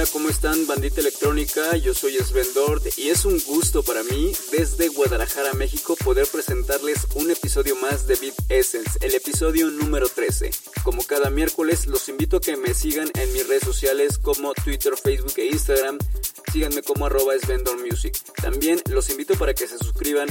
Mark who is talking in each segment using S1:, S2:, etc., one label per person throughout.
S1: Hola, ¿cómo están, bandita electrónica? Yo soy Sven Dort y es un gusto para mí, desde Guadalajara, México, poder presentarles un episodio más de Beat Essence, el episodio número 13. Como cada miércoles, los invito a que me sigan en mis redes sociales como Twitter, Facebook e Instagram. Síganme como arroba Music. También los invito para que se suscriban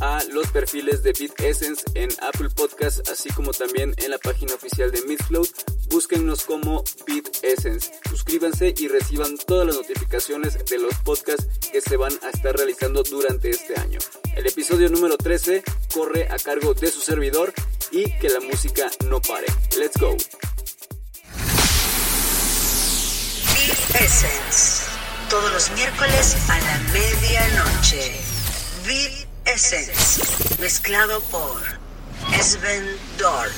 S1: a los perfiles de Beat Essence en Apple Podcast, así como también en la página oficial de Mixcloud. Búsquennos como Beat Essence. Suscríbanse y reciban todas las notificaciones de los podcasts que se van a estar realizando durante este año. El episodio número 13 corre a cargo de su servidor y que la música no pare. Let's go.
S2: Beat Essence. Todos los miércoles a la medianoche. Beat Essence. Mezclado por Sven Dorn.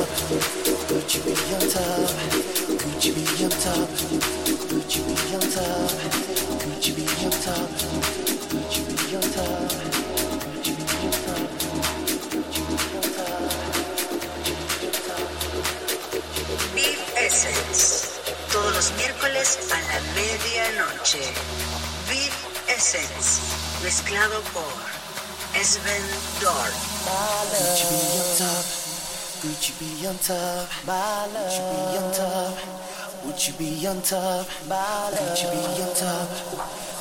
S2: Thank you. On top? Could you be on top?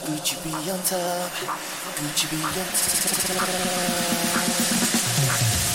S2: Could you be on top? Could you be on top?